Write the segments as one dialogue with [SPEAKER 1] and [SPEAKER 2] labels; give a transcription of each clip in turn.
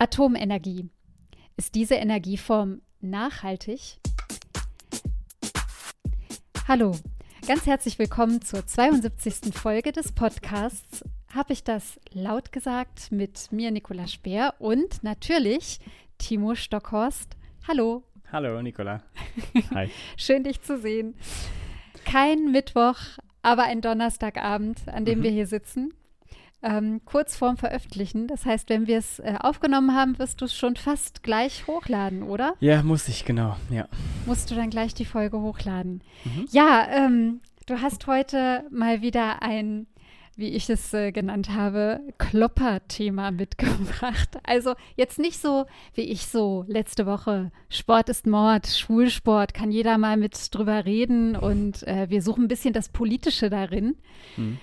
[SPEAKER 1] Atomenergie. Ist diese Energieform nachhaltig? Hallo, ganz herzlich willkommen zur 72. Folge des Podcasts. Habe ich das laut gesagt mit mir, Nicola Speer und natürlich Timo Stockhorst. Hallo.
[SPEAKER 2] Hallo, Nicola. Hi.
[SPEAKER 1] Schön, dich zu sehen. Kein Mittwoch, aber ein Donnerstagabend, an dem mhm. wir hier sitzen ähm, kurz vorm Veröffentlichen. Das heißt, wenn wir es äh, aufgenommen haben, wirst du es schon fast gleich hochladen, oder?
[SPEAKER 2] Ja, muss ich, genau, ja.
[SPEAKER 1] Musst du dann gleich die Folge hochladen. Mhm. Ja, ähm, du hast heute mal wieder ein, wie ich es äh, genannt habe, Klopper-Thema mitgebracht. Also jetzt nicht so, wie ich so letzte Woche, Sport ist Mord, Schulsport, kann jeder mal mit drüber reden und äh, wir suchen ein bisschen das Politische darin. Mhm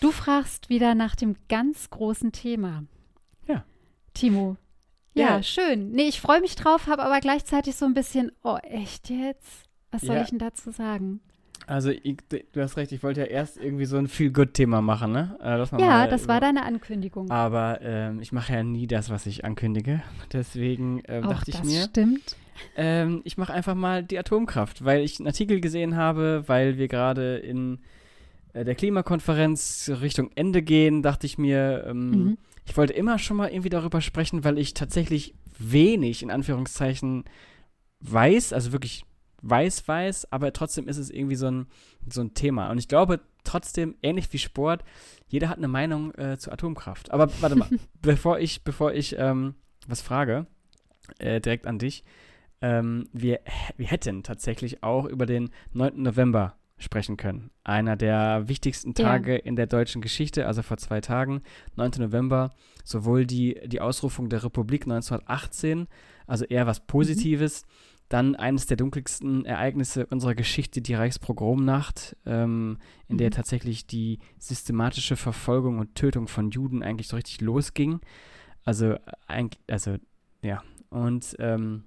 [SPEAKER 1] Du fragst wieder nach dem ganz großen Thema.
[SPEAKER 2] Ja.
[SPEAKER 1] Timo. Ja, ja. schön. Nee, ich freue mich drauf, habe aber gleichzeitig so ein bisschen, oh, echt jetzt? Was soll ja. ich denn dazu sagen?
[SPEAKER 2] Also, ich, du hast recht, ich wollte ja erst irgendwie so ein Feel-Good-Thema machen, ne?
[SPEAKER 1] Äh, ja, das war deine Ankündigung.
[SPEAKER 2] Aber ähm, ich mache ja nie das, was ich ankündige. Deswegen ähm, dachte ich mir.
[SPEAKER 1] stimmt.
[SPEAKER 2] Ähm, ich mache einfach mal die Atomkraft, weil ich einen Artikel gesehen habe, weil wir gerade in der Klimakonferenz Richtung Ende gehen, dachte ich mir, ähm, mhm. ich wollte immer schon mal irgendwie darüber sprechen, weil ich tatsächlich wenig, in Anführungszeichen, weiß, also wirklich weiß, weiß, aber trotzdem ist es irgendwie so ein, so ein Thema. Und ich glaube trotzdem, ähnlich wie Sport, jeder hat eine Meinung äh, zur Atomkraft. Aber warte mal, bevor ich, bevor ich ähm, was frage, äh, direkt an dich, ähm, wir, wir hätten tatsächlich auch über den 9. November sprechen können. Einer der wichtigsten Tage ja. in der deutschen Geschichte, also vor zwei Tagen, 9. November, sowohl die, die Ausrufung der Republik 1918, also eher was Positives, mhm. dann eines der dunkelsten Ereignisse unserer Geschichte, die Reichspogromnacht, ähm, in mhm. der tatsächlich die systematische Verfolgung und Tötung von Juden eigentlich so richtig losging. Also, also ja, und ähm,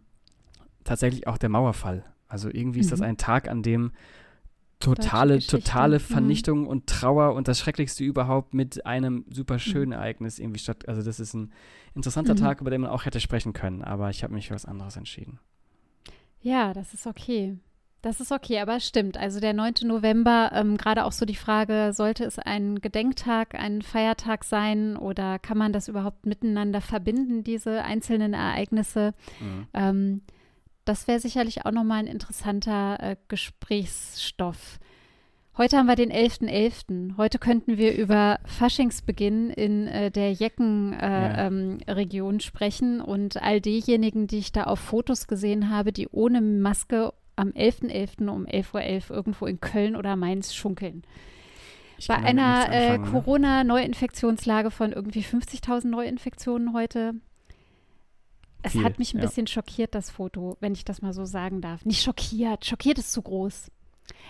[SPEAKER 2] tatsächlich auch der Mauerfall. Also irgendwie mhm. ist das mhm. ein Tag, an dem totale, totale mhm. Vernichtung mhm. und Trauer und das Schrecklichste überhaupt mit einem super schönen mhm. Ereignis irgendwie statt. Also das ist ein interessanter mhm. Tag, über den man auch hätte sprechen können, aber ich habe mich für was anderes entschieden.
[SPEAKER 1] Ja, das ist okay. Das ist okay, aber es stimmt. Also der 9. November, ähm, gerade auch so die Frage, sollte es ein Gedenktag, ein Feiertag sein oder kann man das überhaupt miteinander verbinden, diese einzelnen Ereignisse? Mhm. Ähm, das wäre sicherlich auch nochmal ein interessanter äh, Gesprächsstoff. Heute haben wir den 11.11. .11. Heute könnten wir über Faschingsbeginn in äh, der Jecken-Region äh, ähm, sprechen und all diejenigen, die ich da auf Fotos gesehen habe, die ohne Maske am 11.11. .11. um 11.11 .11 Uhr irgendwo in Köln oder Mainz schunkeln. Ich Bei einer äh, ne? Corona-Neuinfektionslage von irgendwie 50.000 Neuinfektionen heute es viel, hat mich ein ja. bisschen schockiert, das Foto, wenn ich das mal so sagen darf. Nicht schockiert, schockiert ist zu groß.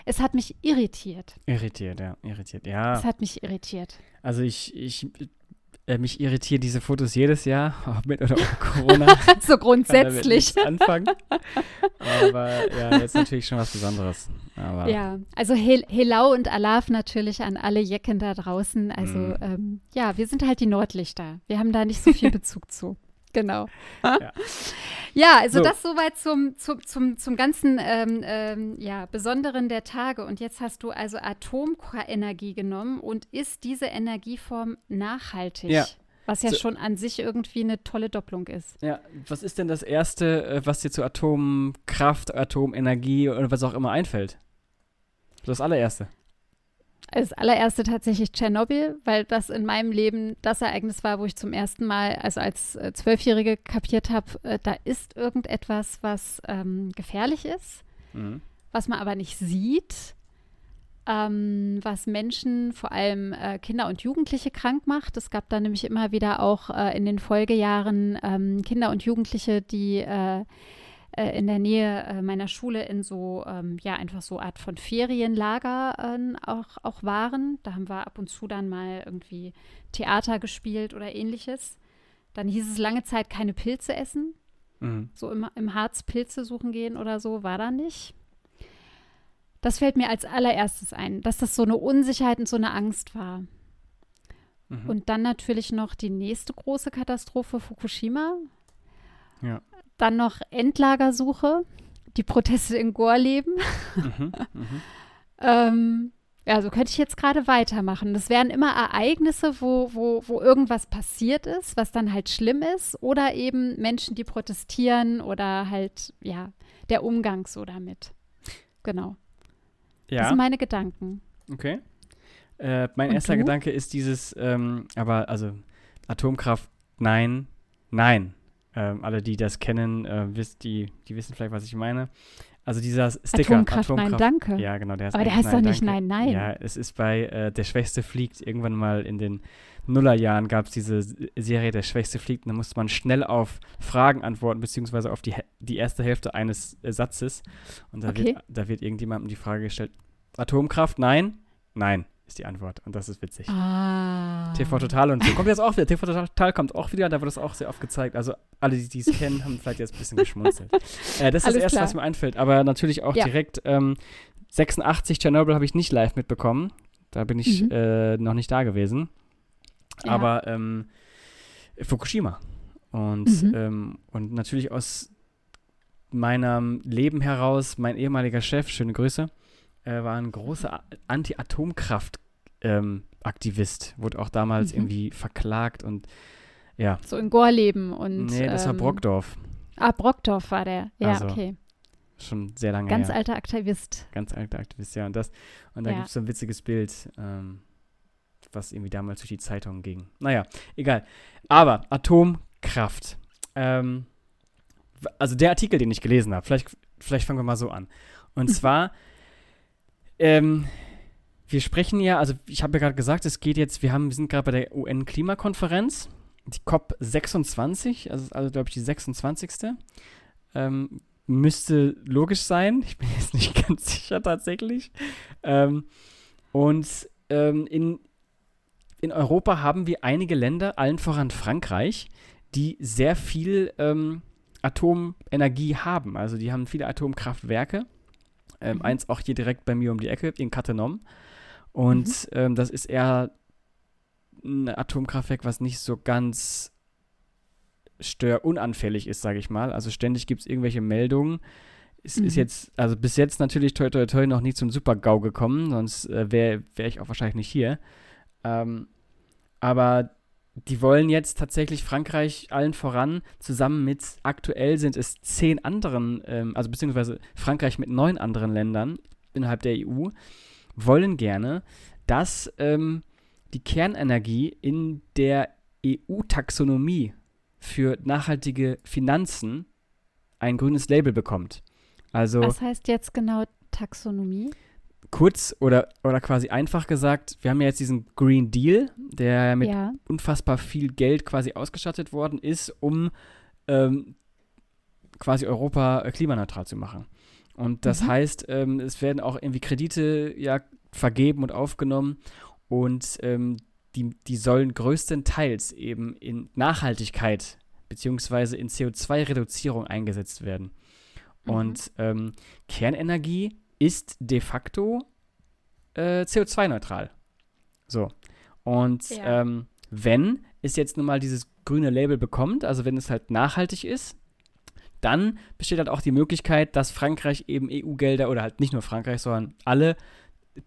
[SPEAKER 1] Es hat mich irritiert.
[SPEAKER 2] Irritiert, ja, irritiert, ja.
[SPEAKER 1] Es hat mich irritiert.
[SPEAKER 2] Also ich, ich äh, mich irritieren diese Fotos jedes Jahr, ob mit oder ohne Corona.
[SPEAKER 1] so grundsätzlich.
[SPEAKER 2] anfangen. Aber ja, jetzt natürlich schon was Besonderes. Aber
[SPEAKER 1] ja, also Hel Helau und Alaf natürlich an alle Jecken da draußen. Also mm. ähm, ja, wir sind halt die Nordlichter. Wir haben da nicht so viel Bezug zu. Genau. Ja, ja also so. das soweit zum, zum, zum, zum ganzen ähm, ähm, ja, Besonderen der Tage. Und jetzt hast du also Atomenergie genommen und ist diese Energieform nachhaltig? Ja. Was ja so. schon an sich irgendwie eine tolle Doppelung ist.
[SPEAKER 2] Ja, was ist denn das Erste, äh, was dir zu Atomkraft, Atomenergie oder was auch immer einfällt? Das allererste.
[SPEAKER 1] Als allererste tatsächlich Tschernobyl, weil das in meinem Leben das Ereignis war, wo ich zum ersten Mal, also als äh, Zwölfjährige, kapiert habe, äh, da ist irgendetwas, was ähm, gefährlich ist, mhm. was man aber nicht sieht, ähm, was Menschen, vor allem äh, Kinder und Jugendliche, krank macht. Es gab da nämlich immer wieder auch äh, in den Folgejahren ähm, Kinder und Jugendliche, die äh, in der Nähe äh, meiner Schule in so, ähm, ja, einfach so Art von Ferienlager äh, auch, auch waren. Da haben wir ab und zu dann mal irgendwie Theater gespielt oder ähnliches. Dann hieß es lange Zeit keine Pilze essen. Mhm. So im, im Harz Pilze suchen gehen oder so, war da nicht. Das fällt mir als allererstes ein, dass das so eine Unsicherheit und so eine Angst war. Mhm. Und dann natürlich noch die nächste große Katastrophe, Fukushima,
[SPEAKER 2] Ja.
[SPEAKER 1] Dann noch Endlagersuche, die Proteste in Gorleben. Mhm, mhm. ähm, ja, so könnte ich jetzt gerade weitermachen. Das wären immer Ereignisse, wo, wo, wo irgendwas passiert ist, was dann halt schlimm ist, oder eben Menschen, die protestieren oder halt, ja, der Umgang so damit. Genau. Ja. Das sind meine Gedanken.
[SPEAKER 2] Okay. Äh, mein Und erster du? Gedanke ist dieses, ähm, aber also Atomkraft, nein, nein. Ähm, alle, die das kennen, äh, wisst, die, die wissen vielleicht, was ich meine. Also dieser Sticker.
[SPEAKER 1] Atomkraft, Atomkraft, nein, danke.
[SPEAKER 2] Ja, genau. Der
[SPEAKER 1] Aber der heißt nein, doch nicht danke. nein, nein.
[SPEAKER 2] Ja, es ist bei äh, Der Schwächste fliegt. Irgendwann mal in den Nullerjahren gab es diese Serie Der Schwächste fliegt. Und da musste man schnell auf Fragen antworten, beziehungsweise auf die, die erste Hälfte eines äh, Satzes. Und da, okay. wird, da wird irgendjemandem die Frage gestellt: Atomkraft, nein? Nein ist die Antwort. Und das ist witzig.
[SPEAKER 1] Ah.
[SPEAKER 2] TV Total und so. Kommt jetzt auch wieder. TV Total kommt auch wieder. Da wird das auch sehr oft gezeigt. Also alle, die es kennen, haben vielleicht jetzt ein bisschen geschmunzelt. äh, das ist Alles das Erste, klar. was mir einfällt. Aber natürlich auch ja. direkt ähm, 86 Tschernobyl habe ich nicht live mitbekommen. Da bin ich mhm. äh, noch nicht da gewesen. Ja. Aber ähm, Fukushima. Und, mhm. ähm, und natürlich aus meinem Leben heraus, mein ehemaliger Chef, schöne Grüße, äh, war ein großer Anti-Atomkraft-Aktivist, ähm, wurde auch damals mhm. irgendwie verklagt und ja.
[SPEAKER 1] So in Gorleben und.
[SPEAKER 2] Nee, das ähm, war Brockdorf.
[SPEAKER 1] Ah, Brockdorf war der. Ja, also, okay.
[SPEAKER 2] Schon sehr lange
[SPEAKER 1] Ganz
[SPEAKER 2] her.
[SPEAKER 1] alter Aktivist.
[SPEAKER 2] Ganz alter Aktivist, ja. Und, das, und da ja. gibt es so ein witziges Bild, ähm, was irgendwie damals durch die Zeitung ging. Naja, egal. Aber Atomkraft. Ähm, also der Artikel, den ich gelesen habe, vielleicht, vielleicht fangen wir mal so an. Und zwar ähm, wir sprechen ja, also ich habe ja gerade gesagt, es geht jetzt, wir, haben, wir sind gerade bei der UN-Klimakonferenz, die COP26, also, also glaube ich die 26. Ähm, müsste logisch sein. Ich bin jetzt nicht ganz sicher tatsächlich. Ähm, und ähm, in, in Europa haben wir einige Länder, allen voran Frankreich, die sehr viel ähm, Atomenergie haben. Also die haben viele Atomkraftwerke. Ähm, mhm. Eins auch hier direkt bei mir um die Ecke, in Cattenom. Und mhm. ähm, das ist eher ein Atomkraftwerk, was nicht so ganz störunanfällig ist, sage ich mal. Also ständig gibt es irgendwelche Meldungen. Es mhm. ist jetzt, also bis jetzt natürlich toi toi toi noch nie zum Super-GAU gekommen, sonst äh, wäre wär ich auch wahrscheinlich nicht hier. Ähm, aber die wollen jetzt tatsächlich Frankreich allen voran, zusammen mit aktuell sind es zehn anderen, ähm, also beziehungsweise Frankreich mit neun anderen Ländern innerhalb der EU, wollen gerne, dass ähm, die Kernenergie in der EU-Taxonomie für nachhaltige Finanzen ein grünes Label bekommt. Also,
[SPEAKER 1] Was heißt jetzt genau Taxonomie?
[SPEAKER 2] Kurz oder, oder quasi einfach gesagt, wir haben ja jetzt diesen Green Deal, der mit ja. unfassbar viel Geld quasi ausgestattet worden ist, um ähm, quasi Europa äh, klimaneutral zu machen. Und das mhm. heißt, ähm, es werden auch irgendwie Kredite ja vergeben und aufgenommen und ähm, die, die sollen größtenteils eben in Nachhaltigkeit beziehungsweise in CO2-Reduzierung eingesetzt werden. Mhm. Und ähm, Kernenergie ist de facto äh, CO2-neutral. So. Und ja. ähm, wenn es jetzt nun mal dieses grüne Label bekommt, also wenn es halt nachhaltig ist, dann besteht halt auch die Möglichkeit, dass Frankreich eben EU-Gelder oder halt nicht nur Frankreich, sondern alle,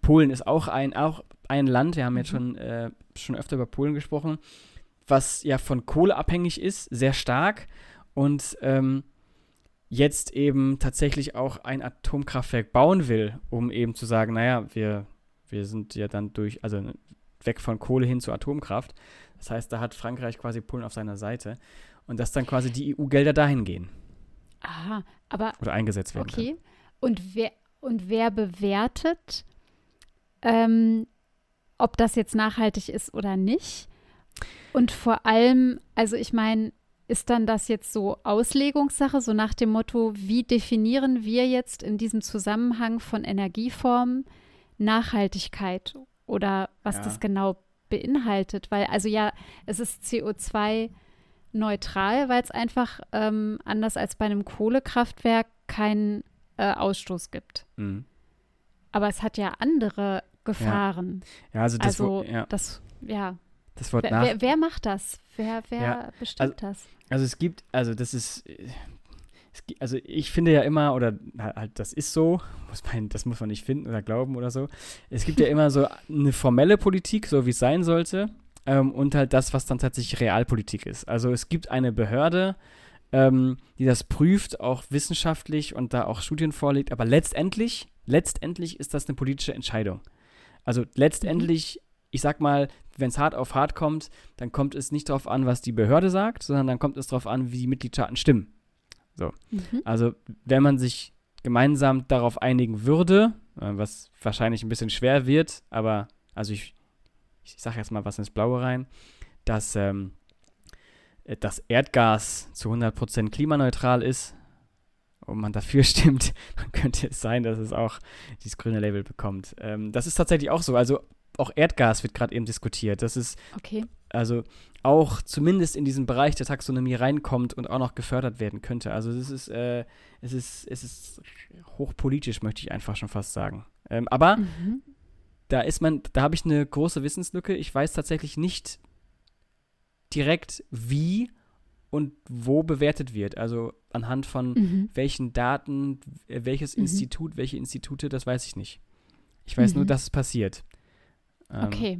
[SPEAKER 2] Polen ist auch ein, auch ein Land, wir haben mhm. jetzt schon, äh, schon öfter über Polen gesprochen, was ja von Kohle abhängig ist, sehr stark und ähm, jetzt eben tatsächlich auch ein Atomkraftwerk bauen will, um eben zu sagen, naja, wir, wir sind ja dann durch, also weg von Kohle hin zu Atomkraft. Das heißt, da hat Frankreich quasi Polen auf seiner Seite und dass dann quasi die EU-Gelder dahin gehen.
[SPEAKER 1] Aha, aber.
[SPEAKER 2] Oder eingesetzt werden.
[SPEAKER 1] Okay. Kann. Und wer, und wer bewertet, ähm, ob das jetzt nachhaltig ist oder nicht? Und vor allem, also ich meine, ist dann das jetzt so Auslegungssache, so nach dem Motto, wie definieren wir jetzt in diesem Zusammenhang von Energieformen Nachhaltigkeit oder was ja. das genau beinhaltet? Weil, also ja, es ist CO2 neutral, weil es einfach ähm, anders als bei einem Kohlekraftwerk keinen äh, Ausstoß gibt. Mhm. Aber es hat ja andere Gefahren.
[SPEAKER 2] Ja, ja also das,
[SPEAKER 1] also, ja. das ja.
[SPEAKER 2] Das Wort
[SPEAKER 1] wer,
[SPEAKER 2] nach.
[SPEAKER 1] Wer, wer, macht das? Wer, wer
[SPEAKER 2] Ja,
[SPEAKER 1] bestimmt
[SPEAKER 2] also-
[SPEAKER 1] das?
[SPEAKER 2] Also es gibt, also das ist, äh, es gi- also ich finde ja immer, oder halt, halt, das ist so, muss man, das muss man nicht finden oder glauben oder so. Es gibt ja immer so eine formelle Politik, so wie es sein sollte, ähm, und halt das, was dann tatsächlich Realpolitik ist. Also es gibt eine Behörde, ähm, die das prüft, auch wissenschaftlich und da auch Studien vorlegt, aber letztendlich, letztendlich ist das eine politische Entscheidung. Also letztendlich, ich sag mal, wenn es hart auf hart kommt, dann kommt es nicht darauf an, was die Behörde sagt, sondern dann kommt es darauf an, wie die Mitgliedstaaten stimmen.
[SPEAKER 1] Mhm.
[SPEAKER 2] Also wenn man sich gemeinsam darauf einigen würde, äh, was wahrscheinlich ein bisschen schwer wird, aber also ich, ich sage jetzt mal was ins Blaue rein, dass ähm, äh, das Erdgas zu 100% klimaneutral ist und man dafür stimmt, dann könnte es sein, dass es auch dieses grüne Label bekommt. Ähm, das ist tatsächlich auch so. Also auch Erdgas wird gerade eben diskutiert. Das ist
[SPEAKER 1] Okay.
[SPEAKER 2] also auch zumindest in diesen Bereich der Taxonomie reinkommt und auch noch gefördert werden könnte. Also es ist, äh, es ist, es ist hochpolitisch, möchte ich einfach schon fast sagen. Ähm, aber
[SPEAKER 1] Mhm.
[SPEAKER 2] da ist man, da habe ich eine große Wissenslücke. Ich weiß tatsächlich nicht direkt, wie und wo bewertet wird. Also anhand von
[SPEAKER 1] Mhm.
[SPEAKER 2] welchen Daten, äh, welches
[SPEAKER 1] Mhm.
[SPEAKER 2] Institut, welche Institute, das weiß ich nicht. Ich weiß nur,
[SPEAKER 1] Mhm.
[SPEAKER 2] dass es passiert. Ähm,
[SPEAKER 1] Okay.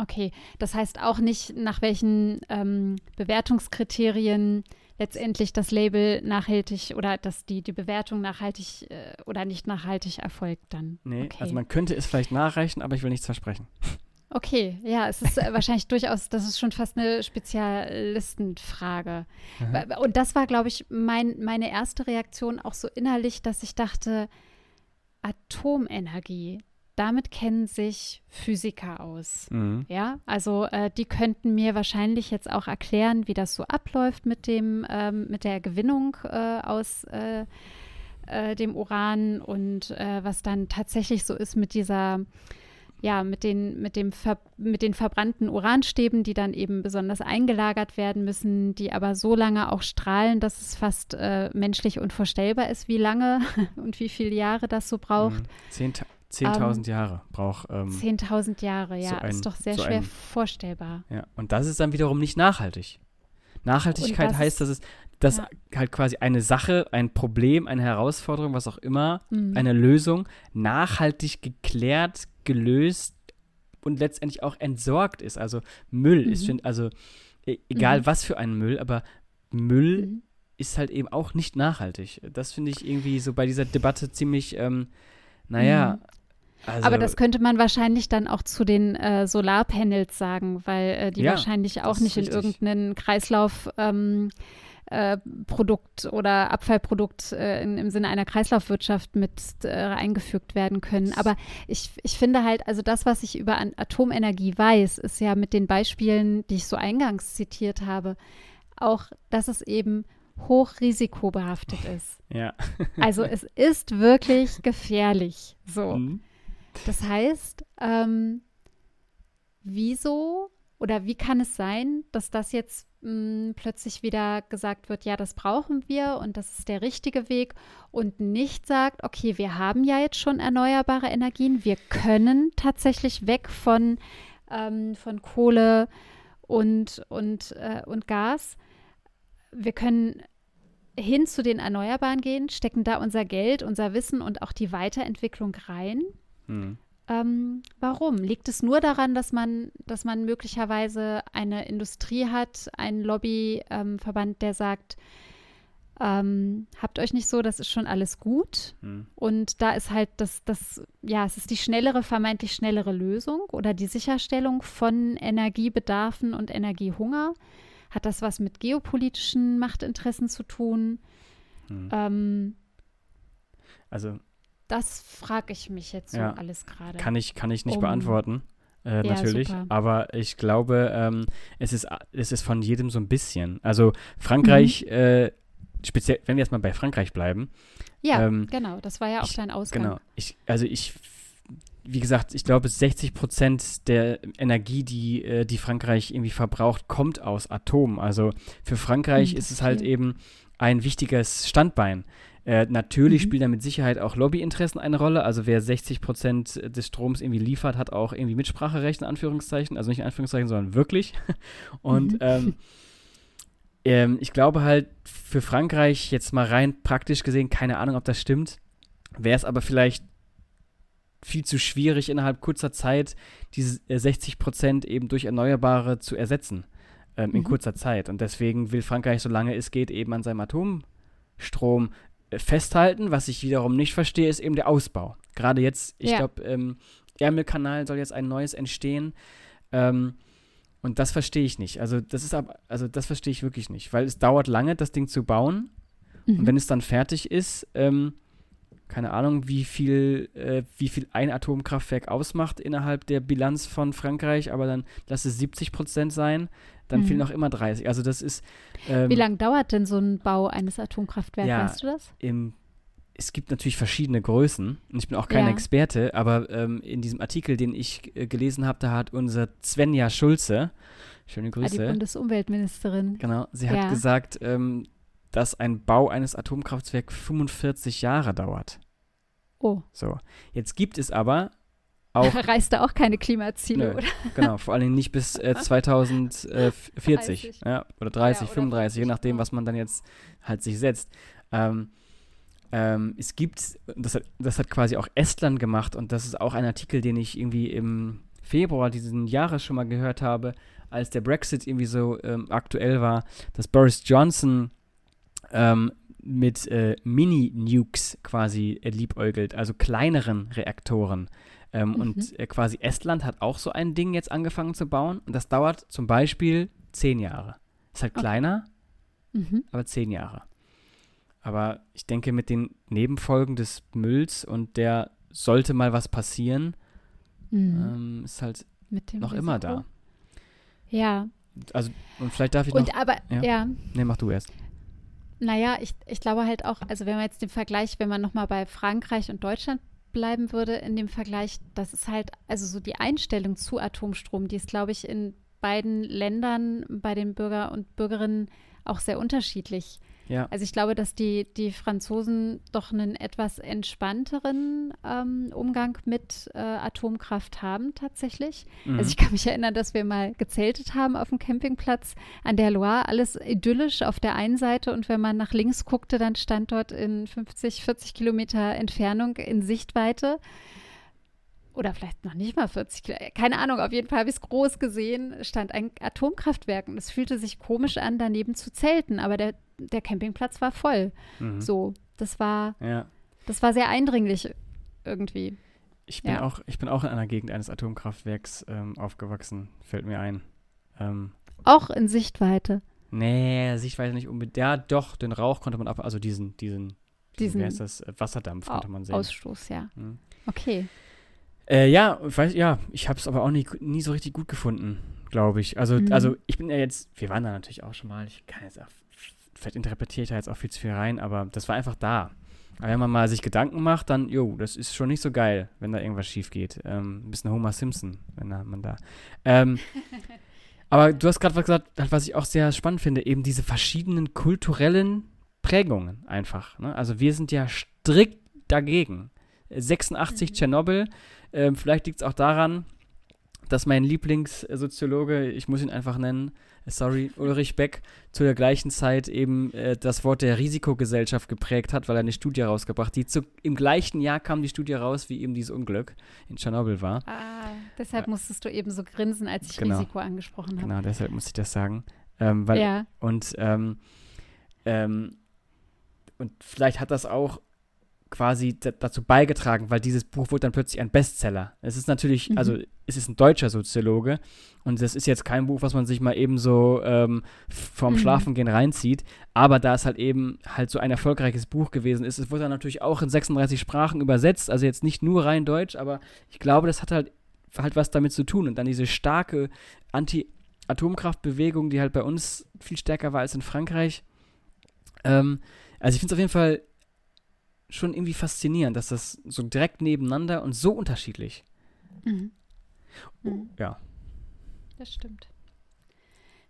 [SPEAKER 1] Okay. Das heißt auch nicht, nach welchen ähm, Bewertungskriterien letztendlich das Label nachhaltig oder dass die, die Bewertung nachhaltig äh, oder nicht nachhaltig erfolgt dann.
[SPEAKER 2] Nee,
[SPEAKER 1] okay.
[SPEAKER 2] also man könnte es vielleicht nachreichen, aber ich will nichts versprechen.
[SPEAKER 1] Okay, ja, es ist äh, wahrscheinlich durchaus, das ist schon fast eine Spezialistenfrage.
[SPEAKER 2] Mhm.
[SPEAKER 1] Und das war, glaube ich, mein, meine erste Reaktion auch so innerlich, dass ich dachte, Atomenergie, damit kennen sich Physiker aus.
[SPEAKER 2] Mhm.
[SPEAKER 1] Ja, also äh, die könnten mir wahrscheinlich jetzt auch erklären, wie das so abläuft mit dem, ähm, mit der Gewinnung äh, aus äh, äh, dem Uran und äh, was dann tatsächlich so ist mit dieser, ja, mit den, mit dem Ver mit den verbrannten Uranstäben, die dann eben besonders eingelagert werden müssen, die aber so lange auch strahlen, dass es fast äh, menschlich unvorstellbar ist, wie lange und wie viele Jahre das so braucht.
[SPEAKER 2] Mhm. Zehnta- 10.000 Jahre braucht. Ähm,
[SPEAKER 1] 10.000 Jahre, ja,
[SPEAKER 2] so ein-
[SPEAKER 1] ist doch sehr
[SPEAKER 2] so
[SPEAKER 1] schwer
[SPEAKER 2] ein-
[SPEAKER 1] vorstellbar.
[SPEAKER 2] ja. Und das ist dann wiederum nicht nachhaltig. Nachhaltigkeit
[SPEAKER 1] das-
[SPEAKER 2] heißt, dass es dass
[SPEAKER 1] ja.
[SPEAKER 2] halt quasi eine Sache, ein Problem, eine Herausforderung, was auch immer,
[SPEAKER 1] Mhm.
[SPEAKER 2] eine Lösung nachhaltig geklärt, gelöst und letztendlich auch entsorgt ist. Also Müll ist,
[SPEAKER 1] Mhm.
[SPEAKER 2] find- also e- egal
[SPEAKER 1] Mhm.
[SPEAKER 2] was für ein Müll, aber Müll
[SPEAKER 1] Mhm.
[SPEAKER 2] ist halt eben auch nicht nachhaltig. Das finde ich irgendwie so bei dieser Debatte ziemlich, ähm, naja.
[SPEAKER 1] Mhm.
[SPEAKER 2] Also,
[SPEAKER 1] Aber das könnte man wahrscheinlich dann auch zu den äh, Solarpanels sagen, weil äh, die
[SPEAKER 2] Ja,
[SPEAKER 1] wahrscheinlich auch nicht in
[SPEAKER 2] ist
[SPEAKER 1] irgendeinen Kreislauf ähm, äh, Produkt oder Abfallprodukt äh, in, im Sinne einer Kreislaufwirtschaft mit äh, eingefügt werden können. Aber ich, ich finde halt, also das, was ich über Atomenergie weiß, ist ja mit den Beispielen, die ich so eingangs zitiert habe, auch, dass es eben hochrisikobehaftet ist.
[SPEAKER 2] ja.
[SPEAKER 1] Also es ist wirklich gefährlich. So.
[SPEAKER 2] Mhm.
[SPEAKER 1] Das heißt, ähm, wieso oder wie kann es sein, dass das jetzt mh, plötzlich wieder gesagt wird, ja, das brauchen wir und das ist der richtige Weg und nicht sagt, okay, wir haben ja jetzt schon erneuerbare Energien, wir können tatsächlich weg von, ähm, von Kohle und, und, äh, und Gas. Wir können hin zu den Erneuerbaren gehen, stecken da unser Geld, unser Wissen und auch die Weiterentwicklung rein.
[SPEAKER 2] Mhm.
[SPEAKER 1] Ähm, warum? Liegt es nur daran, dass man, dass man möglicherweise eine Industrie hat, einen Lobbyverband, der sagt, ähm, habt euch nicht so, das ist schon alles gut.
[SPEAKER 2] Mhm.
[SPEAKER 1] Und da ist halt das, das, ja, es ist die schnellere, vermeintlich schnellere Lösung oder die Sicherstellung von Energiebedarfen und Energiehunger. Hat das was mit geopolitischen Machtinteressen zu tun?
[SPEAKER 2] Mhm.
[SPEAKER 1] Ähm,
[SPEAKER 2] Also
[SPEAKER 1] das frage ich mich jetzt so
[SPEAKER 2] Ja.
[SPEAKER 1] alles gerade.
[SPEAKER 2] kann ich, kann ich nicht
[SPEAKER 1] Um-
[SPEAKER 2] beantworten. Äh,
[SPEAKER 1] Ja,
[SPEAKER 2] natürlich,
[SPEAKER 1] super.
[SPEAKER 2] aber ich glaube, ähm, es, ist, es ist von jedem so ein bisschen. Also Frankreich,
[SPEAKER 1] Mhm.
[SPEAKER 2] äh, speziell, wenn wir jetzt mal bei Frankreich bleiben,
[SPEAKER 1] Ja,
[SPEAKER 2] Ähm,
[SPEAKER 1] genau, das war ja auch
[SPEAKER 2] ich-
[SPEAKER 1] dein Ausgang.
[SPEAKER 2] Genau. Ich, also ich, wie gesagt, ich glaube, 60 Prozent der Energie, die, äh, die Frankreich irgendwie verbraucht, kommt aus Atom. Also für Frankreich
[SPEAKER 1] Hm,
[SPEAKER 2] ist es halt eben ein wichtiges Standbein. Äh, natürlich mhm. spielen da mit Sicherheit auch Lobbyinteressen eine Rolle. Also wer 60 Prozent des Stroms irgendwie liefert, hat auch irgendwie Mitspracherecht in Anführungszeichen. Also nicht in Anführungszeichen, sondern wirklich. Und mhm. ähm, ähm, ich glaube halt für Frankreich jetzt mal rein praktisch gesehen, keine Ahnung, ob das stimmt, wäre es aber vielleicht viel zu schwierig innerhalb kurzer Zeit diese 60 äh, Prozent eben durch Erneuerbare zu ersetzen ähm, in mhm. kurzer Zeit. Und deswegen will Frankreich, solange es geht, eben an seinem Atomstrom festhalten. Was ich wiederum nicht verstehe, ist eben der Ausbau. Gerade jetzt, ich ja. glaube, ähm, Ärmelkanal soll jetzt ein neues entstehen. Ähm, und das verstehe ich nicht. Also das ist ab, also das verstehe ich wirklich nicht, weil es dauert lange, das Ding zu bauen. Mhm. Und wenn es dann fertig ist, ähm, keine Ahnung, wie viel, äh, wie viel ein Atomkraftwerk ausmacht innerhalb der Bilanz von Frankreich, aber dann lass es 70 Prozent sein, dann mhm. fehlen noch immer 30. Also das ist.
[SPEAKER 1] Ähm, wie lange dauert denn so ein Bau eines Atomkraftwerks, ja, weißt du das?
[SPEAKER 2] Im, es gibt natürlich verschiedene Größen und ich bin auch kein ja. Experte, aber ähm, in diesem Artikel, den ich äh, gelesen habe, da hat unser Svenja Schulze, schöne Grüße. Ah,
[SPEAKER 1] die Bundesumweltministerin.
[SPEAKER 2] Genau, sie hat ja. gesagt, ähm, dass ein Bau eines Atomkraftwerks 45 Jahre dauert.
[SPEAKER 1] Oh.
[SPEAKER 2] So. Jetzt gibt es aber auch.
[SPEAKER 1] Reißt da auch keine Klimaziele, nö, oder?
[SPEAKER 2] Genau, vor allem nicht bis äh, 2040 ja, oder 30, ja, oder 35, 50, je nachdem, was man dann jetzt halt sich setzt. Ähm, ähm, es gibt, das hat, das hat quasi auch Estland gemacht und das ist auch ein Artikel, den ich irgendwie im Februar diesen Jahres schon mal gehört habe, als der Brexit irgendwie so ähm, aktuell war, dass Boris Johnson ähm, mit äh, Mini-Nukes quasi äh, liebäugelt, also kleineren Reaktoren. Ähm, mhm. Und äh, quasi Estland hat auch so ein Ding jetzt angefangen zu bauen und das dauert zum Beispiel zehn Jahre. Ist halt okay. kleiner, mhm. aber zehn Jahre. Aber ich denke, mit den Nebenfolgen des Mülls und der sollte mal was passieren, mhm. ähm, ist halt noch Risiko. immer da.
[SPEAKER 1] Ja.
[SPEAKER 2] Also, und vielleicht darf ich
[SPEAKER 1] und
[SPEAKER 2] noch.
[SPEAKER 1] Aber, ja. ja.
[SPEAKER 2] Nee, mach du erst.
[SPEAKER 1] Naja, ich, ich glaube halt auch, also wenn man jetzt den Vergleich, wenn man nochmal bei Frankreich und Deutschland bleiben würde, in dem Vergleich, das ist halt, also so die Einstellung zu Atomstrom, die ist, glaube ich, in beiden Ländern bei den Bürger und Bürgerinnen auch sehr unterschiedlich. Ja. Also ich glaube, dass die, die Franzosen doch einen etwas entspannteren ähm, Umgang mit äh, Atomkraft haben tatsächlich. Mhm. Also ich kann mich erinnern, dass wir mal gezeltet haben auf dem Campingplatz an der Loire, alles idyllisch auf der einen Seite und wenn man nach links guckte, dann stand dort in 50, 40 Kilometer Entfernung in Sichtweite oder vielleicht noch nicht mal 40 Kilometer, keine Ahnung, auf jeden Fall habe ich es groß gesehen, stand ein Atomkraftwerk und es fühlte sich komisch an, daneben zu zelten, aber der, der Campingplatz war voll. Mhm. So, das war, ja. das war sehr eindringlich irgendwie.
[SPEAKER 2] Ich bin, ja. auch, ich bin auch in einer Gegend eines Atomkraftwerks ähm, aufgewachsen, fällt mir ein. Ähm,
[SPEAKER 1] auch in Sichtweite?
[SPEAKER 2] Nee, Sichtweite nicht unbedingt. Ja, doch, den Rauch konnte man ab, also diesen, diesen, diesen, diesen wie heißt das, Wasserdampf konnte man sehen.
[SPEAKER 1] Ausstoß, ja. Mhm. Okay.
[SPEAKER 2] Äh, ja, weiß, ja, ich habe es aber auch nie, nie so richtig gut gefunden, glaube ich. Also, mhm. also ich bin ja jetzt, wir waren da natürlich auch schon mal, ich kann jetzt auch, vielleicht interpretiere ich da jetzt auch viel zu viel rein, aber das war einfach da. Aber wenn man mal sich Gedanken macht, dann, jo, das ist schon nicht so geil, wenn da irgendwas schief geht. Ähm, ein bisschen Homer Simpson, wenn da, man da. Ähm, aber du hast gerade was gesagt, was ich auch sehr spannend finde, eben diese verschiedenen kulturellen Prägungen einfach. Ne? Also wir sind ja strikt dagegen. 86 mhm. Tschernobyl, ähm, vielleicht liegt es auch daran, dass mein Lieblingssoziologe, ich muss ihn einfach nennen, äh, sorry, Ulrich Beck, zu der gleichen Zeit eben äh, das Wort der Risikogesellschaft geprägt hat, weil er eine Studie rausgebracht hat. Zu, Im gleichen Jahr kam die Studie raus, wie eben dieses Unglück in Tschernobyl war.
[SPEAKER 1] Ah, deshalb ja. musstest du eben so grinsen, als ich genau. Risiko angesprochen habe.
[SPEAKER 2] Genau, deshalb musste ich das sagen. Ähm, weil, ja. Und, ähm, ähm, und vielleicht hat das auch quasi dazu beigetragen, weil dieses Buch wurde dann plötzlich ein Bestseller. Es ist natürlich, mhm. also es ist ein deutscher Soziologe und das ist jetzt kein Buch, was man sich mal eben so ähm, vorm mhm. Schlafengehen reinzieht, aber da es halt eben halt so ein erfolgreiches Buch gewesen ist, es wurde dann natürlich auch in 36 Sprachen übersetzt, also jetzt nicht nur rein Deutsch, aber ich glaube, das hat halt halt was damit zu tun und dann diese starke Anti-Atomkraftbewegung, die halt bei uns viel stärker war als in Frankreich. Ähm, also ich finde es auf jeden Fall schon irgendwie faszinierend, dass das so direkt nebeneinander und so unterschiedlich. Mhm. Oh, mhm. Ja.
[SPEAKER 1] Das stimmt.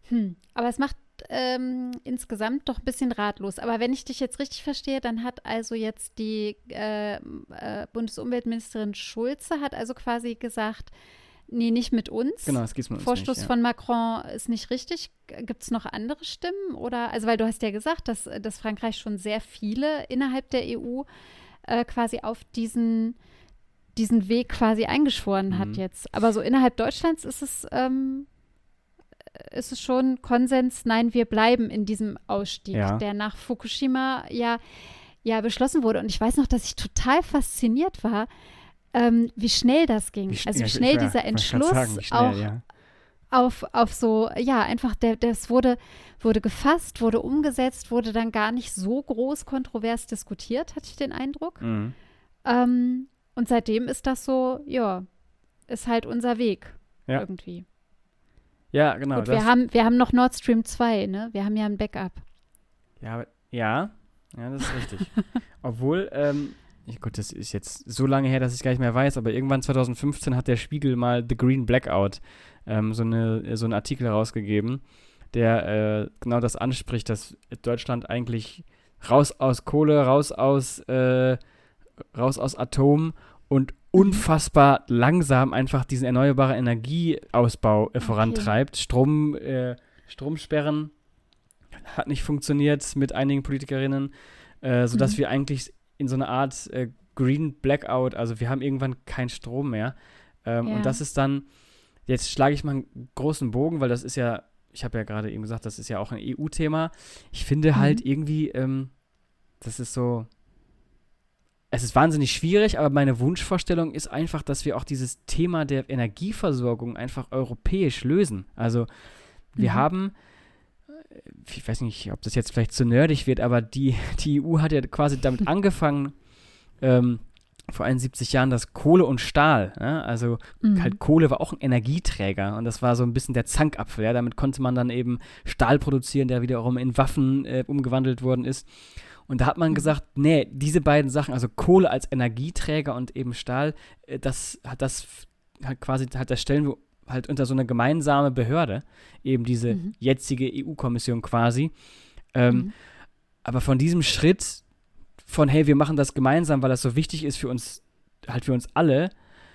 [SPEAKER 1] Hm. Aber es macht ähm, insgesamt doch ein bisschen ratlos. Aber wenn ich dich jetzt richtig verstehe, dann hat also jetzt die äh, äh, Bundesumweltministerin Schulze hat also quasi gesagt, nee, nicht mit uns.
[SPEAKER 2] Genau, es geht mit uns
[SPEAKER 1] Vorstoß
[SPEAKER 2] nicht, ja.
[SPEAKER 1] von Macron ist nicht richtig. Gibt es noch andere Stimmen? Oder, also weil du hast ja gesagt, dass, dass Frankreich schon sehr viele innerhalb der EU äh, quasi auf diesen diesen Weg quasi eingeschworen hat
[SPEAKER 2] Mhm.
[SPEAKER 1] jetzt. Aber so innerhalb Deutschlands ist es, ähm, ist es schon Konsens, nein, wir bleiben in diesem Ausstieg,
[SPEAKER 2] Ja.
[SPEAKER 1] der nach Fukushima ja, ja beschlossen wurde. Und ich weiß noch, dass ich total fasziniert war, ähm, wie schnell das ging.
[SPEAKER 2] sch-
[SPEAKER 1] also
[SPEAKER 2] ja,
[SPEAKER 1] wie schnell
[SPEAKER 2] ich-
[SPEAKER 1] dieser Entschluss
[SPEAKER 2] sagen, wie schnell,
[SPEAKER 1] auch
[SPEAKER 2] ja.
[SPEAKER 1] auf, auf so, ja, einfach, der, das wurde, wurde gefasst, wurde umgesetzt, wurde dann gar nicht so groß kontrovers diskutiert, hatte ich den Eindruck.
[SPEAKER 2] Mhm.
[SPEAKER 1] Ähm, und seitdem ist das so, ja, ist halt unser Weg
[SPEAKER 2] Ja.
[SPEAKER 1] irgendwie.
[SPEAKER 2] Ja, genau.
[SPEAKER 1] Gut, wir, haben, wir haben noch Nord Stream 2, ne? Wir haben ja ein Backup.
[SPEAKER 2] Ja, ja, ja, das ist richtig. Obwohl, ähm, gut, das ist jetzt so lange her, dass ich gar nicht mehr weiß, aber irgendwann 2015 hat der Spiegel mal The Green Blackout, ähm, so, eine, so einen Artikel rausgegeben, der äh, genau das anspricht, dass Deutschland eigentlich raus aus Kohle, raus aus, äh, raus aus Atom und unfassbar langsam einfach diesen erneuerbaren Energieausbau äh, vorantreibt. Strom, äh, Stromsperren hat nicht funktioniert mit einigen Politikerinnen, äh, sodass
[SPEAKER 1] Mhm.
[SPEAKER 2] wir eigentlich in so eine Art äh, Green Blackout, also wir haben irgendwann keinen Strom mehr. Ähm,
[SPEAKER 1] Ja.
[SPEAKER 2] Und das ist dann, jetzt schlage ich mal einen großen Bogen, weil das ist ja, ich habe ja gerade eben gesagt, das ist ja auch ein EU-Thema. Ich finde halt
[SPEAKER 1] Mhm.
[SPEAKER 2] irgendwie, ähm, das ist so, es ist wahnsinnig schwierig, aber meine Wunschvorstellung ist einfach, dass wir auch dieses Thema der Energieversorgung einfach europäisch lösen. Also wir
[SPEAKER 1] Mhm.
[SPEAKER 2] haben, ich weiß nicht, ob das jetzt vielleicht zu nerdig wird, aber die, die EU hat ja quasi damit angefangen, ähm, vor 71 Jahren, das Kohle und Stahl, ja? also
[SPEAKER 1] Mhm.
[SPEAKER 2] halt Kohle war auch ein Energieträger und das war so ein bisschen der Zankapfel. Ja? Damit konnte man dann eben Stahl produzieren, der wiederum in Waffen äh, umgewandelt worden ist. Und da hat man
[SPEAKER 1] Mhm.
[SPEAKER 2] gesagt, nee, diese beiden Sachen, also Kohle als Energieträger und eben Stahl, äh, das hat das halt quasi, halt das stellen wir halt unter so eine gemeinsame Behörde, eben diese
[SPEAKER 1] Mhm.
[SPEAKER 2] jetzige EU-Kommission quasi. Ähm,
[SPEAKER 1] Mhm.
[SPEAKER 2] aber von diesem Schritt von, hey, wir machen das gemeinsam, weil das so wichtig ist für uns, halt für uns alle,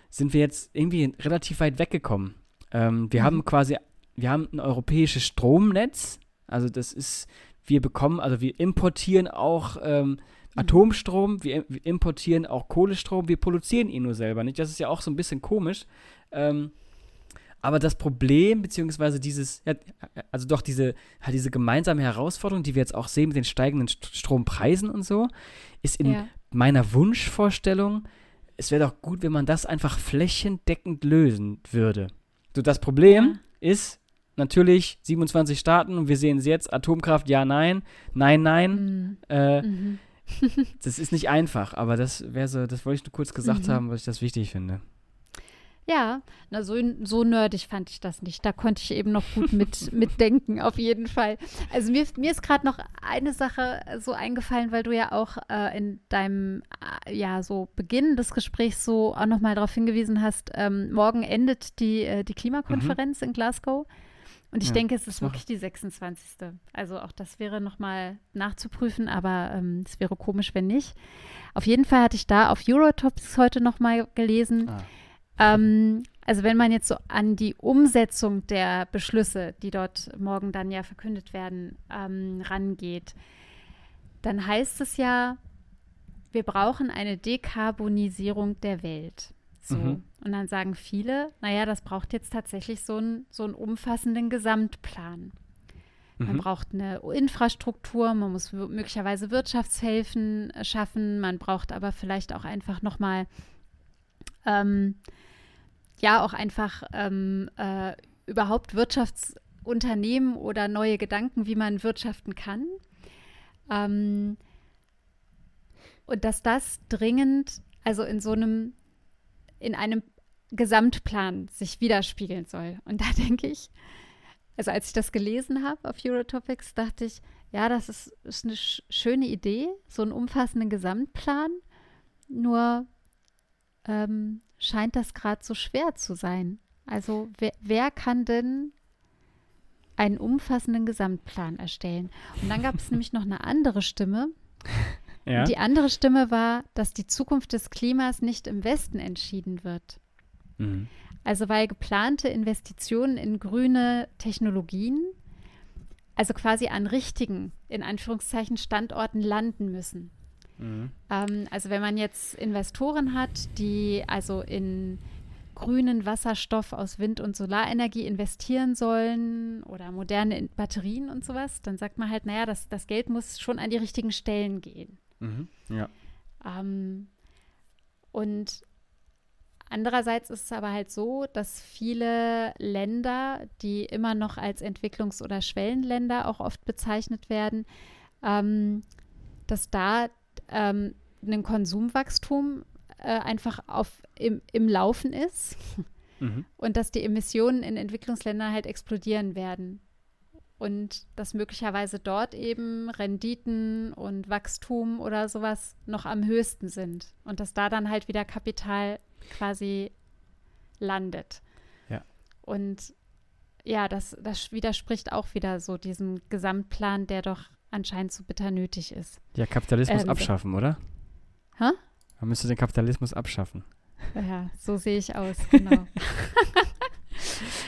[SPEAKER 2] sind wir jetzt irgendwie relativ weit weggekommen. Ähm, wir
[SPEAKER 1] Mhm.
[SPEAKER 2] haben quasi, wir haben ein europäisches Stromnetz, also das ist, wir bekommen, also wir importieren auch ähm,
[SPEAKER 1] Mhm.
[SPEAKER 2] Atomstrom, wir, wir importieren auch Kohlestrom, wir produzieren ihn nur selber nicht. Das ist ja auch so ein bisschen komisch. Ähm, aber das Problem, beziehungsweise dieses, ja, also doch diese, halt diese gemeinsame Herausforderung, die wir jetzt auch sehen mit den steigenden St Strompreisen und so, ist in
[SPEAKER 1] ja.
[SPEAKER 2] meiner Wunschvorstellung, es wäre doch gut, wenn man das einfach flächendeckend lösen würde. So, das Problem ist natürlich 27 Staaten und wir sehen es jetzt, Atomkraft, ja, nein, nein, nein.
[SPEAKER 1] Mhm.
[SPEAKER 2] Äh,
[SPEAKER 1] Mhm.
[SPEAKER 2] das ist nicht einfach, aber das wäre so, das wollte ich nur kurz gesagt
[SPEAKER 1] Mhm.
[SPEAKER 2] haben, weil ich das wichtig finde.
[SPEAKER 1] Ja, na, so, so nerdig fand ich das nicht. Da konnte ich eben noch gut mit, mitdenken, auf jeden Fall. Also mir, mir ist gerade noch eine Sache so eingefallen, weil du ja auch äh, in deinem äh, ja so Beginn des Gesprächs so auch nochmal darauf hingewiesen hast, ähm, morgen endet die, äh, die Klimakonferenz in Glasgow. Und ich
[SPEAKER 2] Ja,
[SPEAKER 1] denke, es ist wirklich die 26. Also auch das wäre nochmal nachzuprüfen, aber ähm, es wäre komisch, wenn nicht. Auf jeden Fall hatte ich da auf Eurotopics heute nochmal gelesen,
[SPEAKER 2] Ah.
[SPEAKER 1] Ähm, also wenn man jetzt so an die Umsetzung der Beschlüsse, die dort morgen dann ja verkündet werden, ähm, rangeht, dann heißt es ja, wir brauchen eine Dekarbonisierung der Welt. So.
[SPEAKER 2] Mhm.
[SPEAKER 1] Und dann sagen viele, naja, das braucht jetzt tatsächlich so, ein, so einen umfassenden Gesamtplan. Man
[SPEAKER 2] Mhm.
[SPEAKER 1] braucht eine Infrastruktur, man muss möglicherweise Wirtschaftshilfen schaffen, man braucht aber vielleicht auch einfach nochmal, ähm, ja, auch einfach ähm, äh, überhaupt Wirtschaftsunternehmen oder neue Gedanken, wie man wirtschaften kann. Ähm, und dass das dringend, also in so einem, in einem Gesamtplan sich widerspiegeln soll. Und da denke ich, also als ich das gelesen habe auf Eurotopics, dachte ich, ja, das ist, ist eine sch schöne Idee, so einen umfassenden Gesamtplan. Nur ähm, scheint das gerade so schwer zu sein. Also wer, wer kann denn einen umfassenden Gesamtplan erstellen. Und dann gab es nämlich noch eine andere Stimme. Ja. Die andere Stimme war, dass die Zukunft des Klimas nicht im Westen entschieden wird. Mhm. Also weil geplante Investitionen in grüne Technologien, also quasi an richtigen, in Anführungszeichen, Standorten landen müssen. Mhm. Ähm, also wenn man jetzt Investoren hat, die also in grünen Wasserstoff aus Wind- und Solarenergie investieren sollen oder moderne Batterien und sowas, dann sagt man halt, naja, das, das Geld muss schon an die richtigen Stellen gehen.
[SPEAKER 2] Mhm. Ja.
[SPEAKER 1] Ähm, und andererseits ist es aber halt so, dass viele Länder, die immer noch als Entwicklungs- oder Schwellenländer auch oft bezeichnet werden, ähm, dass da ähm, ein Konsumwachstum äh, einfach auf, im, im Laufen ist mhm. und dass die Emissionen in Entwicklungsländern halt explodieren werden. Und dass möglicherweise dort eben Renditen und Wachstum oder sowas noch am höchsten sind. Und dass da dann halt wieder Kapital quasi landet.
[SPEAKER 2] Ja.
[SPEAKER 1] Und ja, das, das widerspricht auch wieder so diesem Gesamtplan, der doch anscheinend so bitter nötig ist.
[SPEAKER 2] Ja, Kapitalismus ähm, abschaffen, oder?
[SPEAKER 1] Hä?
[SPEAKER 2] Man müsste den Kapitalismus abschaffen.
[SPEAKER 1] Ja, so sehe ich aus, genau.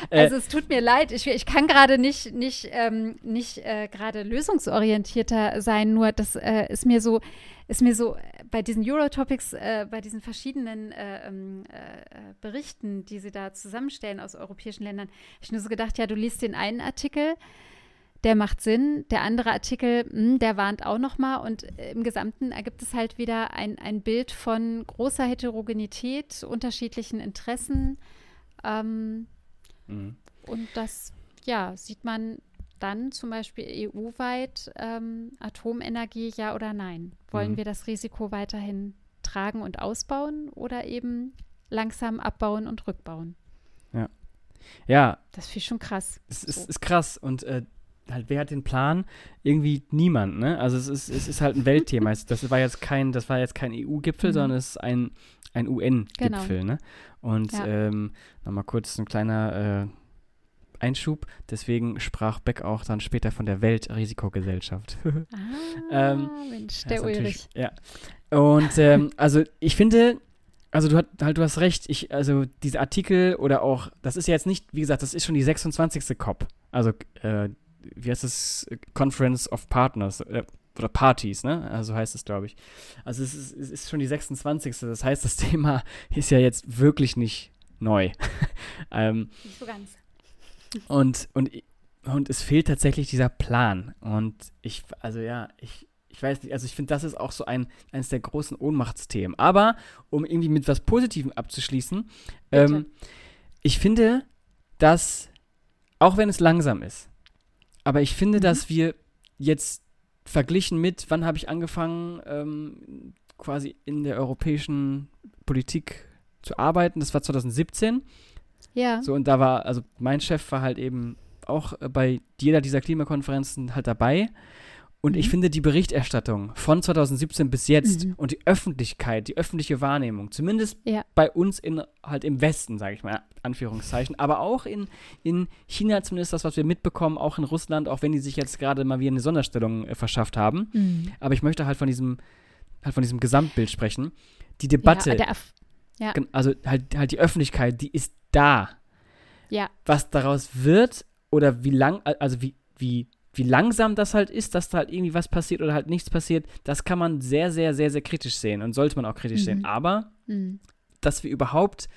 [SPEAKER 1] also es tut mir leid, ich, ich kann gerade nicht, nicht, ähm, nicht äh, gerade lösungsorientierter sein, nur das äh, ist mir so, ist mir so bei diesen Eurotopics, äh, bei diesen verschiedenen äh, ähm, äh, Berichten, die sie da zusammenstellen aus europäischen Ländern, ich nur so gedacht, ja, du liest den einen Artikel, der macht Sinn. Der andere Artikel, mh, hm, der warnt auch nochmal. Und äh, im Gesamten ergibt es halt wieder ein, ein Bild von großer Heterogenität, unterschiedlichen Interessen. Ähm, mhm. Und das, ja, sieht man dann zum Beispiel EU-weit ähm, Atomenergie, ja oder nein? Wollen mhm. wir das Risiko weiterhin tragen und ausbauen oder eben langsam abbauen und rückbauen?
[SPEAKER 2] Ja. Ja.
[SPEAKER 1] Das finde ich schon krass.
[SPEAKER 2] Es ist, so. ist krass. Und äh, halt, wer hat den Plan? Irgendwie niemand, ne? Also es ist, es ist halt ein Weltthema. das war jetzt kein, das war jetzt kein EU-Gipfel, mhm. sondern es ist ein, ein UN-Gipfel, genau. ne? Und ja. ähm, nochmal kurz ein kleiner äh, Einschub. Deswegen sprach Beck auch dann später von der Weltrisikogesellschaft.
[SPEAKER 1] ah, ähm, Mensch, der Ulrich.
[SPEAKER 2] Ja. Und ähm, also ich finde, also du, hat, halt, du hast recht, ich, also diese Artikel oder auch, das ist ja jetzt nicht, wie gesagt, das ist schon die 26. COP. Also äh, wie heißt das, Conference of Partners äh, oder Parties, ne? Also heißt es, glaube ich. Also es ist, es ist schon die 26. Das heißt, das Thema ist ja jetzt wirklich nicht neu.
[SPEAKER 1] ähm, nicht so ganz.
[SPEAKER 2] Und, und, und es fehlt tatsächlich dieser Plan. Und ich, also ja, ich, ich weiß nicht, also ich finde, das ist auch so ein, eines der großen Ohnmachtsthemen. Aber um irgendwie mit was Positivem abzuschließen, ähm, ich finde, dass, auch wenn es langsam ist, aber ich finde, mhm. dass wir jetzt verglichen mit, wann habe ich angefangen, ähm, quasi in der europäischen Politik zu arbeiten, das war 2017.
[SPEAKER 1] Ja.
[SPEAKER 2] So, und da war, also mein Chef war halt eben auch bei jeder dieser Klimakonferenzen halt dabei. Und mhm. ich finde die Berichterstattung von 2017 bis jetzt mhm. und die Öffentlichkeit, die öffentliche Wahrnehmung, zumindest ja. bei uns in halt im Westen, sage ich mal, Anführungszeichen, aber auch in, in China zumindest das, was wir mitbekommen, auch in Russland, auch wenn die sich jetzt gerade mal wieder eine Sonderstellung äh, verschafft haben. Mhm. Aber ich möchte halt von diesem, halt von diesem Gesamtbild sprechen. Die Debatte, ja, ja. also halt, halt die Öffentlichkeit, die ist da.
[SPEAKER 1] Ja.
[SPEAKER 2] Was daraus wird oder wie lang, also wie, wie wie langsam das halt ist, dass da halt irgendwie was passiert oder halt nichts passiert, das kann man sehr, sehr, sehr, sehr kritisch sehen und sollte man auch kritisch mhm. sehen. Aber, mhm. dass wir überhaupt,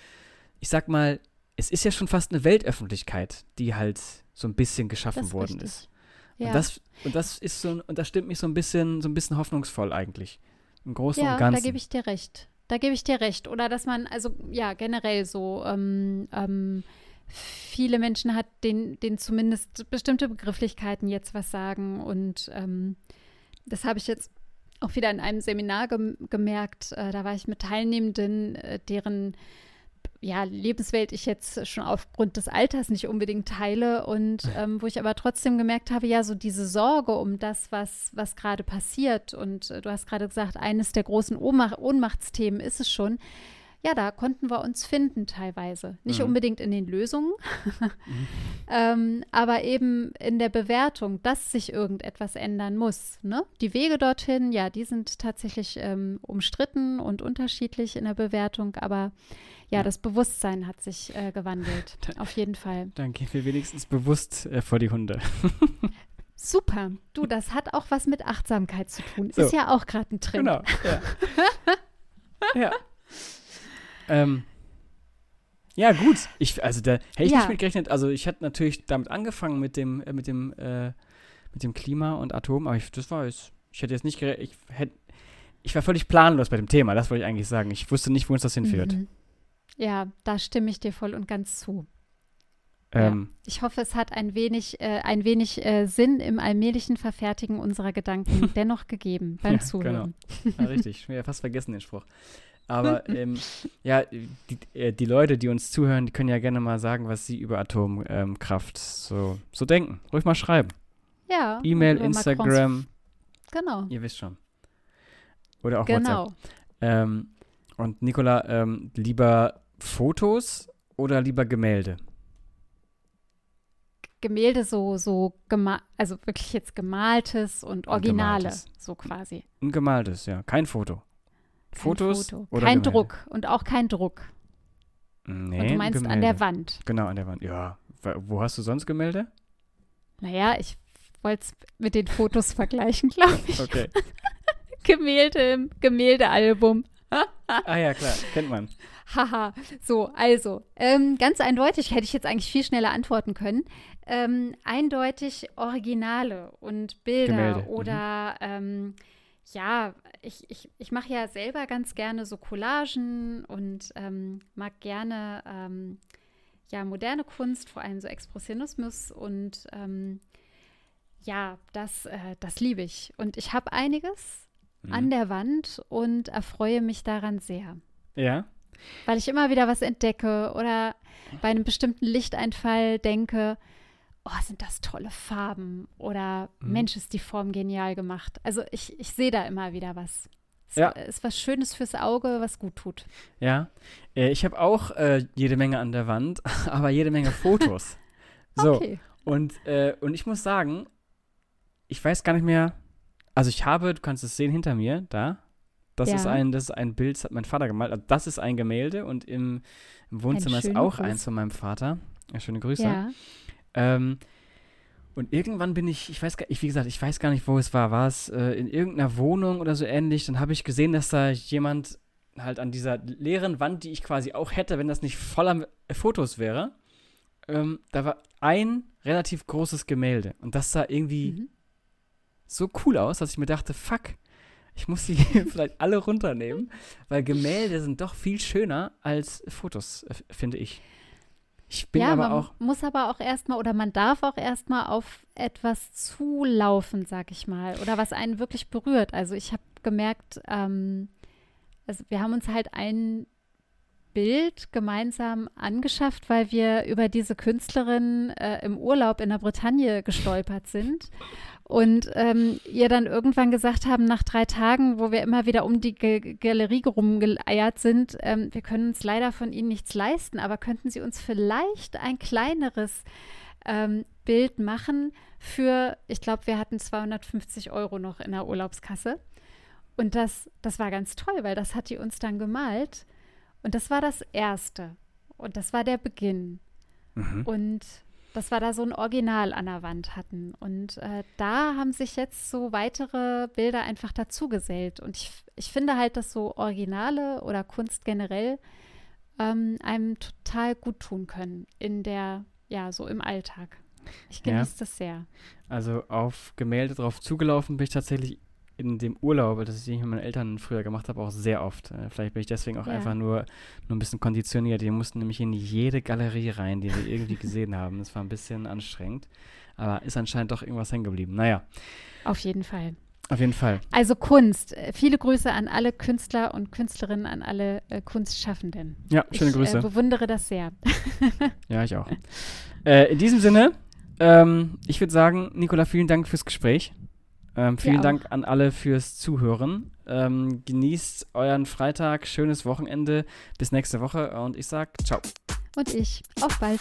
[SPEAKER 2] ich sag mal, es ist ja schon fast eine Weltöffentlichkeit, die halt so ein bisschen geschaffen ist worden richtig. ist. Ja. Und, das, und das ist so, und das stimmt mich so ein bisschen, so ein bisschen hoffnungsvoll eigentlich. Im Großen ja, und Ganzen.
[SPEAKER 1] Da gebe ich dir recht. Da gebe ich dir recht. Oder dass man, also ja, generell so ähm, ähm, viele Menschen hat, denen, denen zumindest bestimmte Begrifflichkeiten jetzt was sagen. Und ähm, das habe ich jetzt auch wieder in einem Seminar gem gemerkt. Äh, da war ich mit Teilnehmenden, äh, deren ja, Lebenswelt ich jetzt schon aufgrund des Alters nicht unbedingt teile und ähm, wo ich aber trotzdem gemerkt habe, ja, so diese Sorge um das, was, was gerade passiert und äh, du hast gerade gesagt, eines der großen Ohnmach Ohnmachtsthemen ist es schon, ja, da konnten wir uns finden teilweise. Nicht
[SPEAKER 2] Mhm.
[SPEAKER 1] unbedingt in den Lösungen,
[SPEAKER 2] Mhm.
[SPEAKER 1] ähm, aber eben in der Bewertung, dass sich irgendetwas ändern muss. Ne? Die Wege dorthin, ja, die sind tatsächlich ähm, umstritten und unterschiedlich in der Bewertung, aber ja,
[SPEAKER 2] Ja.
[SPEAKER 1] das Bewusstsein hat sich äh, gewandelt. Auf jeden Fall.
[SPEAKER 2] Dann gehen wir wenigstens bewusst äh, vor die Hunde.
[SPEAKER 1] Super. Du, das hat auch was mit Achtsamkeit zu tun.
[SPEAKER 2] So.
[SPEAKER 1] Ist ja auch gerade ein Trend.
[SPEAKER 2] Genau. Ja. ja. Ähm, ja, gut. Ich, also da hätte ich
[SPEAKER 1] Ja.
[SPEAKER 2] nicht mit gerechnet. Also ich hatte natürlich damit angefangen mit dem, äh, mit dem, äh, mit dem Klima und Atom, aber ich, das war es. Ich hätte jetzt nicht gerechnet. Ich, hätt, ich war völlig planlos bei dem Thema, das wollte ich eigentlich sagen. Ich wusste nicht, wo uns das hinführt.
[SPEAKER 1] Mhm. Ja, da stimme ich dir voll und ganz zu.
[SPEAKER 2] Ähm,
[SPEAKER 1] Ich hoffe, es hat ein wenig, äh, ein wenig äh, Sinn im allmählichen Verfertigen unserer Gedanken dennoch gegeben beim
[SPEAKER 2] Ja,
[SPEAKER 1] Zuhören.
[SPEAKER 2] ja, richtig. Ich habe ja fast vergessen den Spruch. Aber ähm, ja, die, äh, die Leute, die uns zuhören, die können ja gerne mal sagen, was sie über Atomkraft so, so denken. Ruhig mal schreiben.
[SPEAKER 1] Ja.
[SPEAKER 2] E-Mail,
[SPEAKER 1] über Macrons-
[SPEAKER 2] Instagram,
[SPEAKER 1] Genau.
[SPEAKER 2] ihr wisst schon. Oder auch WhatsApp.
[SPEAKER 1] Genau.
[SPEAKER 2] Ähm, und Nicola, ähm, lieber Fotos oder lieber Gemälde?
[SPEAKER 1] Gemälde so, so also wirklich jetzt gemaltes und Originale,
[SPEAKER 2] gemaltes.
[SPEAKER 1] so quasi.
[SPEAKER 2] Ein gemaltes, ja. Kein Foto. Fotos
[SPEAKER 1] Foto.
[SPEAKER 2] oder
[SPEAKER 1] Kein
[SPEAKER 2] Gemälde?
[SPEAKER 1] Druck und auch kein Druck.
[SPEAKER 2] Nee,
[SPEAKER 1] und du
[SPEAKER 2] ein
[SPEAKER 1] meinst an
[SPEAKER 2] Gemälde.
[SPEAKER 1] der Wand.
[SPEAKER 2] Genau, an der Wand. Ja. Wo hast du sonst Gemälde?
[SPEAKER 1] Naja, ich wollte es mit den Fotos vergleichen, glaube ich.
[SPEAKER 2] Okay.
[SPEAKER 1] Gemälde im Gemäldealbum.
[SPEAKER 2] ah ja, klar. Kennt man.
[SPEAKER 1] Haha, so, also, ähm, ganz eindeutig hätte ich jetzt eigentlich viel schneller antworten können. Ähm, eindeutig Originale und Bilder
[SPEAKER 2] Gemälde, mhm.
[SPEAKER 1] oder ähm, ja, ich, ich, ich mache ja selber ganz gerne so Collagen und ähm, mag gerne ähm, ja, moderne Kunst, vor allem so Expressionismus und ähm, ja, das, äh, das liebe ich. Und ich habe einiges
[SPEAKER 2] Mhm.
[SPEAKER 1] an der Wand und erfreue mich daran sehr
[SPEAKER 2] Ja.
[SPEAKER 1] weil ich immer wieder was entdecke oder bei einem bestimmten Lichteinfall denke, oh, sind das tolle Farben oder
[SPEAKER 2] Mhm.
[SPEAKER 1] Mensch, ist die Form genial gemacht. Also ich, ich sehe da immer wieder was. Es
[SPEAKER 2] Ja.
[SPEAKER 1] ist was Schönes fürs Auge, was gut tut.
[SPEAKER 2] Ja. Äh, ich habe auch äh, jede Menge an der Wand, aber jede Menge Fotos. so.
[SPEAKER 1] Okay.
[SPEAKER 2] Und, äh, und ich muss sagen, ich weiß gar nicht mehr. Also ich habe, du kannst es sehen hinter mir, da. Das
[SPEAKER 1] Ja.
[SPEAKER 2] ist ein, das ist ein Bild, das hat mein Vater gemalt. Also das ist ein Gemälde und im, im Wohnzimmer ist auch
[SPEAKER 1] Gruß.
[SPEAKER 2] eins von meinem Vater. Ja, schöne Grüße.
[SPEAKER 1] Ja.
[SPEAKER 2] Ähm, und irgendwann bin ich, ich weiß gar ich, wie gesagt, ich weiß gar nicht, wo es war. War es äh, in irgendeiner Wohnung oder so ähnlich? Dann habe ich gesehen, dass da jemand halt an dieser leeren Wand, die ich quasi auch hätte, wenn das nicht voller äh, Fotos wäre, ähm, da war ein relativ großes Gemälde. Und das sah irgendwie
[SPEAKER 1] Mhm.
[SPEAKER 2] so cool aus, dass ich mir dachte, fuck, ich muss die vielleicht alle runternehmen, weil Gemälde sind doch viel schöner als Fotos, äh, finde ich. Ich bin
[SPEAKER 1] ja,
[SPEAKER 2] aber
[SPEAKER 1] man
[SPEAKER 2] auch.
[SPEAKER 1] muss aber auch erstmal oder man darf auch erstmal auf etwas zulaufen, sag ich mal, oder was einen wirklich berührt. Also ich habe gemerkt, ähm, also wir haben uns halt ein Bild gemeinsam angeschafft, weil wir über diese Künstlerin äh, im Urlaub in der Bretagne gestolpert sind und ähm, ihr dann irgendwann gesagt haben, nach drei Tagen, wo wir immer wieder um die G Galerie rumgeeiert sind, ähm, wir können uns leider von Ihnen nichts leisten, aber könnten Sie uns vielleicht ein kleineres ähm, Bild machen für, ich glaube, wir hatten 250 Euro noch in der Urlaubskasse. Und das, das war ganz toll, weil das hat die uns dann gemalt. Und das war das Erste. Und das war der Beginn.
[SPEAKER 2] Mhm.
[SPEAKER 1] Und das war da so ein Original an der Wand hatten. Und äh, da haben sich jetzt so weitere Bilder einfach dazugesellt. Und ich, ich finde halt, dass so Originale oder Kunst generell ähm, einem total gut tun können in der, ja, so im Alltag. Ich
[SPEAKER 2] Ja.
[SPEAKER 1] genieße das sehr.
[SPEAKER 2] Also auf Gemälde drauf zugelaufen bin ich tatsächlich in dem Urlaub, das ich mit meinen Eltern früher gemacht habe, auch sehr oft. Äh, Vielleicht bin ich deswegen auch
[SPEAKER 1] Ja.
[SPEAKER 2] einfach nur, nur ein bisschen konditioniert. Wir mussten nämlich in jede Galerie rein, die wir irgendwie gesehen haben. Das war ein bisschen anstrengend. Aber ist anscheinend doch irgendwas hängen geblieben. Naja,
[SPEAKER 1] Auf jeden Fall.
[SPEAKER 2] auf jeden Fall.
[SPEAKER 1] Also Kunst. Äh, Viele Grüße an alle Künstler und Künstlerinnen, an alle äh, Kunstschaffenden.
[SPEAKER 2] Ja, schöne
[SPEAKER 1] ich
[SPEAKER 2] Grüße.
[SPEAKER 1] Äh, bewundere das sehr.
[SPEAKER 2] ja, ich auch. äh, in diesem Sinne, ähm, ich würde sagen, Nicola, vielen Dank fürs Gespräch. Ähm, vielen. Dank an alle fürs Zuhören. Ähm, genießt euren Freitag, schönes Wochenende. Bis nächste Woche und ich sag ciao.
[SPEAKER 1] Und ich. Auf bald.